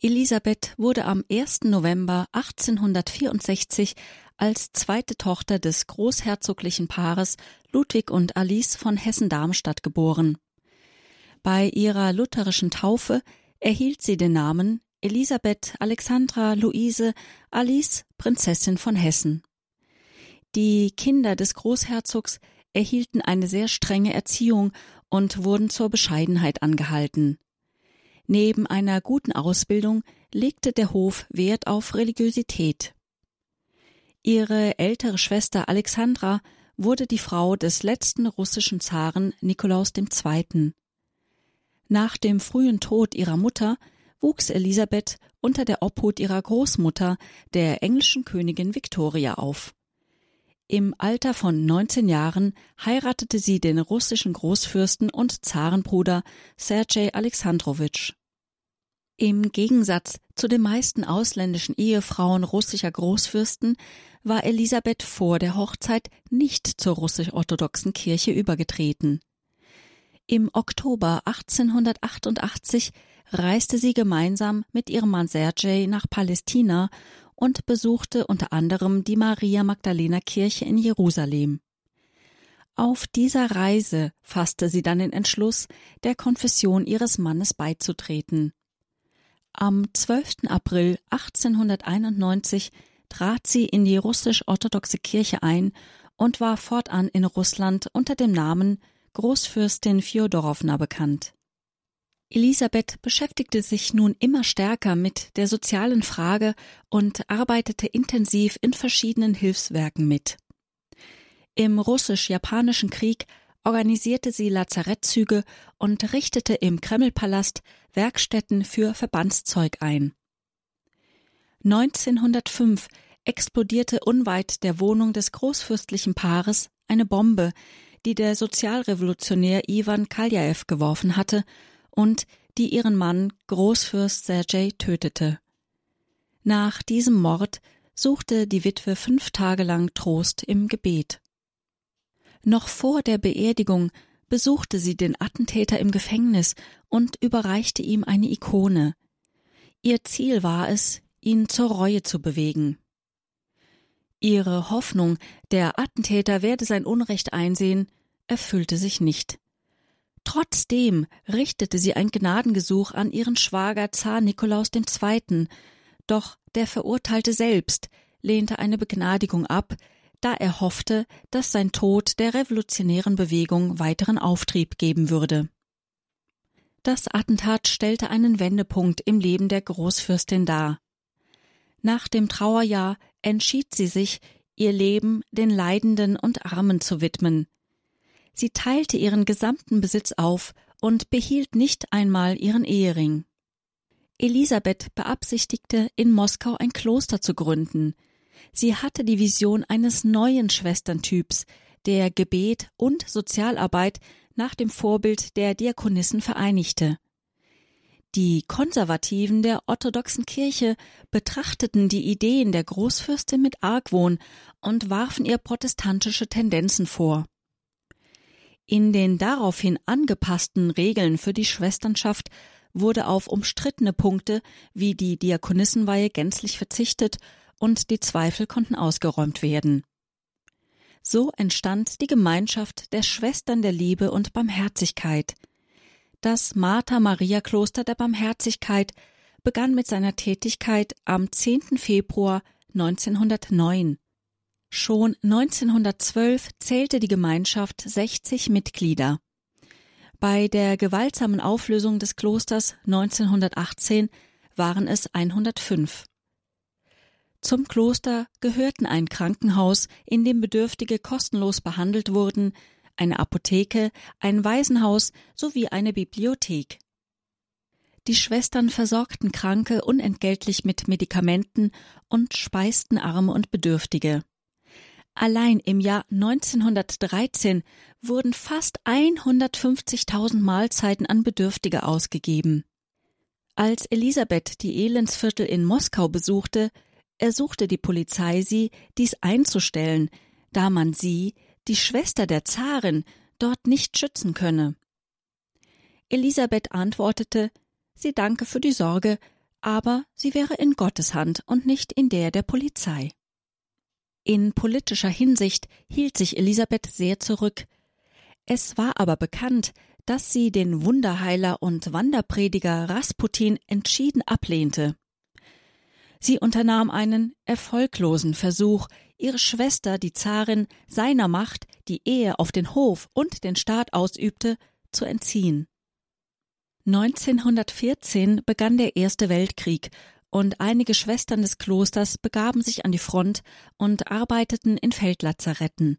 Elisabeth wurde am 1. November 1864 als zweite Tochter des großherzoglichen Paares Ludwig und Alice von Hessen-Darmstadt geboren. Bei ihrer lutherischen Taufe erhielt sie den Namen Elisabeth Alexandra Luise Alice Prinzessin von Hessen. Die Kinder des Großherzogs erhielten eine sehr strenge Erziehung und wurden zur Bescheidenheit angehalten. Neben einer guten Ausbildung legte der Hof Wert auf Religiosität. Ihre ältere Schwester Alexandra wurde die Frau des letzten russischen Zaren Nikolaus II. Nach dem frühen Tod ihrer Mutter wuchs Elisabeth unter der Obhut ihrer Großmutter, der englischen Königin Victoria, auf. Im Alter von 19 Jahren heiratete sie den russischen Großfürsten und Zarenbruder Sergei Alexandrowitsch. Im Gegensatz zu den meisten ausländischen Ehefrauen russischer Großfürsten war Elisabeth vor der Hochzeit nicht zur russisch-orthodoxen Kirche übergetreten. Im Oktober 1888 reiste sie gemeinsam mit ihrem Mann Sergei nach Palästina und besuchte unter anderem die Maria Magdalena Kirche in Jerusalem. Auf dieser Reise fasste sie dann den Entschluss, der Konfession ihres Mannes beizutreten. Am 12. April 1891 trat sie in die russisch-orthodoxe Kirche ein und war fortan in Russland unter dem Namen Großfürstin Fjodorowna bekannt. Elisabeth beschäftigte sich nun immer stärker mit der sozialen Frage und arbeitete intensiv in verschiedenen Hilfswerken mit. Im russisch-japanischen Krieg organisierte sie Lazarettzüge und richtete im Kremlpalast Werkstätten für Verbandszeug ein. 1905 explodierte unweit der Wohnung des großfürstlichen Paares eine Bombe, die der Sozialrevolutionär Iwan Kaljaew geworfen hatte und die ihren Mann Großfürst Sergei tötete. Nach diesem Mord suchte die Witwe fünf Tage lang Trost im Gebet. Noch vor der Beerdigung besuchte sie den Attentäter im Gefängnis und überreichte ihm eine Ikone. Ihr Ziel war es, ihn zur Reue zu bewegen. Ihre Hoffnung, der Attentäter werde sein Unrecht einsehen, erfüllte sich nicht. Trotzdem richtete sie ein Gnadengesuch an ihren Schwager Zar Nikolaus II., doch der Verurteilte selbst lehnte eine Begnadigung ab, da er hoffte, dass sein Tod der revolutionären Bewegung weiteren Auftrieb geben würde. Das Attentat stellte einen Wendepunkt im Leben der Großfürstin dar. Nach dem Trauerjahr entschied sie sich, ihr Leben den Leidenden und Armen zu widmen. Sie teilte ihren gesamten Besitz auf und behielt nicht einmal ihren Ehering. Elisabeth beabsichtigte, in Moskau ein Kloster zu gründen. Sie hatte die Vision eines neuen Schwesterntyps, der Gebet und Sozialarbeit nach dem Vorbild der Diakonissen vereinigte. Die Konservativen der orthodoxen Kirche betrachteten die Ideen der Großfürstin mit Argwohn und warfen ihr protestantische Tendenzen vor. In den daraufhin angepassten Regeln für die Schwesternschaft wurde auf umstrittene Punkte wie die Diakonissenweihe gänzlich verzichtet und die Zweifel konnten ausgeräumt werden. So entstand die Gemeinschaft der Schwestern der Liebe und Barmherzigkeit. Das Martha-Maria-Kloster der Barmherzigkeit begann mit seiner Tätigkeit am 10. Februar 1909. Schon 1912 zählte die Gemeinschaft 60 Mitglieder. Bei der gewaltsamen Auflösung des Klosters 1918 waren es 105. Zum Kloster gehörten ein Krankenhaus, in dem Bedürftige kostenlos behandelt wurden, eine Apotheke, ein Waisenhaus sowie eine Bibliothek. Die Schwestern versorgten Kranke unentgeltlich mit Medikamenten und speisten Arme und Bedürftige. Allein im Jahr 1913 wurden fast 150.000 Mahlzeiten an Bedürftige ausgegeben. Als Elisabeth die Elendsviertel in Moskau besuchte, ersuchte die Polizei sie, dies einzustellen, da man sie, die Schwester der Zarin, dort nicht schützen könne. Elisabeth antwortete, sie danke für die Sorge, aber sie wäre in Gottes Hand und nicht in der der Polizei. In politischer Hinsicht hielt sich Elisabeth sehr zurück. Es war aber bekannt, dass sie den Wunderheiler und Wanderprediger Rasputin entschieden ablehnte. Sie unternahm einen erfolglosen Versuch, ihre Schwester, die Zarin, seiner Macht, die Ehe auf den Hof und den Staat ausübte, zu entziehen. 1914 begann der Erste Weltkrieg und einige Schwestern des Klosters begaben sich an die Front und arbeiteten in Feldlazaretten.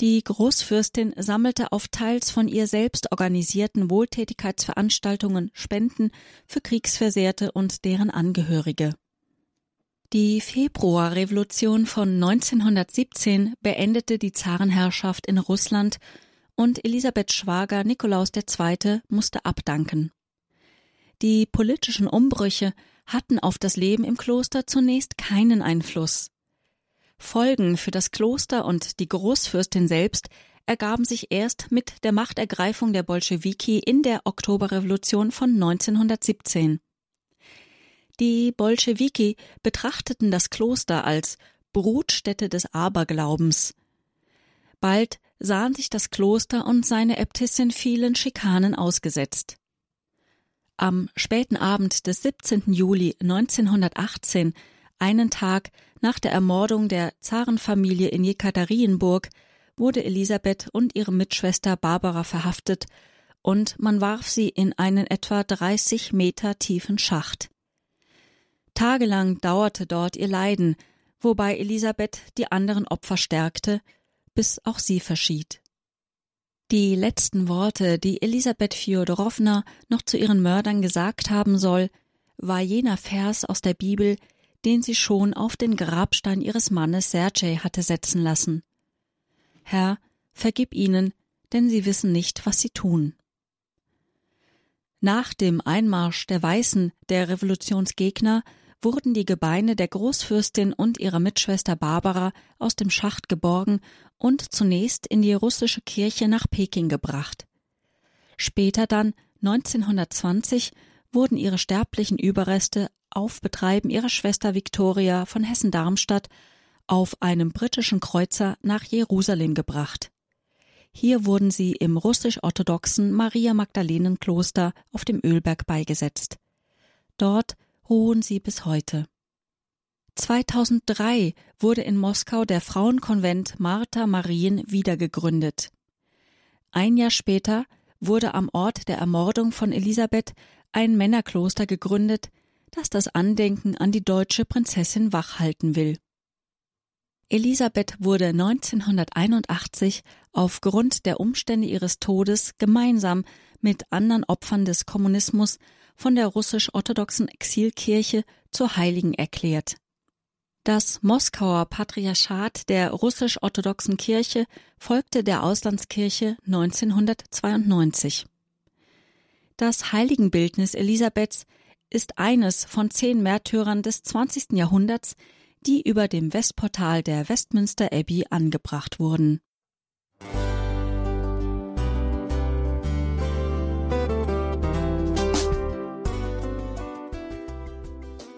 Die Großfürstin sammelte auf teils von ihr selbst organisierten Wohltätigkeitsveranstaltungen Spenden für Kriegsversehrte und deren Angehörige. Die Februarrevolution von 1917 beendete die Zarenherrschaft in Russland und Elisabeths Schwager Nikolaus II. musste abdanken. Die politischen Umbrüche hatten auf das Leben im Kloster zunächst keinen Einfluss. Folgen für das Kloster und die Großfürstin selbst ergaben sich erst mit der Machtergreifung der Bolschewiki in der Oktoberrevolution von 1917. Die Bolschewiki betrachteten das Kloster als Brutstätte des Aberglaubens. Bald sahen sich das Kloster und seine Äbtissin vielen Schikanen ausgesetzt. Am späten Abend des 17. Juli 1918, einen Tag nach der Ermordung der Zarenfamilie in Jekaterinburg, wurde Elisabeth und ihre Mitschwester Barbara verhaftet und man warf sie in einen etwa 30 Meter tiefen Schacht. Tagelang dauerte dort ihr Leiden, wobei Elisabeth die anderen Opfer stärkte, bis auch sie verschied. Die letzten Worte, die Elisabeth Fjodorowna noch zu ihren Mördern gesagt haben soll, war jener Vers aus der Bibel, den sie schon auf den Grabstein ihres Mannes Sergei hatte setzen lassen. Herr, vergib ihnen, denn sie wissen nicht, was sie tun. Nach dem Einmarsch der Weißen, der Revolutionsgegner, wurden die Gebeine der Großfürstin und ihrer Mitschwester Barbara aus dem Schacht geborgen und zunächst in die russische Kirche nach Peking gebracht. Später dann, 1920, wurden ihre sterblichen Überreste auf Betreiben ihrer Schwester Victoria von Hessen-Darmstadt auf einem britischen Kreuzer nach Jerusalem gebracht. Hier wurden sie im russisch-orthodoxen Maria Magdalenen Kloster auf dem Ölberg beigesetzt. Dort ruhen sie bis heute. 2003 wurde in Moskau der Frauenkonvent Martha Marien wiedergegründet. Ein Jahr später wurde am Ort der Ermordung von Elisabeth ein Männerkloster gegründet, das das Andenken an die deutsche Prinzessin wachhalten will. Elisabeth wurde 1981 aufgrund der Umstände ihres Todes gemeinsam mit anderen Opfern des Kommunismus von der russisch-orthodoxen Exilkirche zur Heiligen erklärt. Das Moskauer Patriarchat der russisch-orthodoxen Kirche folgte der Auslandskirche 1992. Das Heiligenbildnis Elisabeths ist eines von zehn Märtyrern des 20. Jahrhunderts, die über dem Westportal der Westminster Abbey angebracht wurden.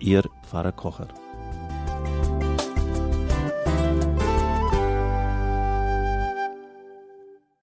Ihr Pfarrer Kocher.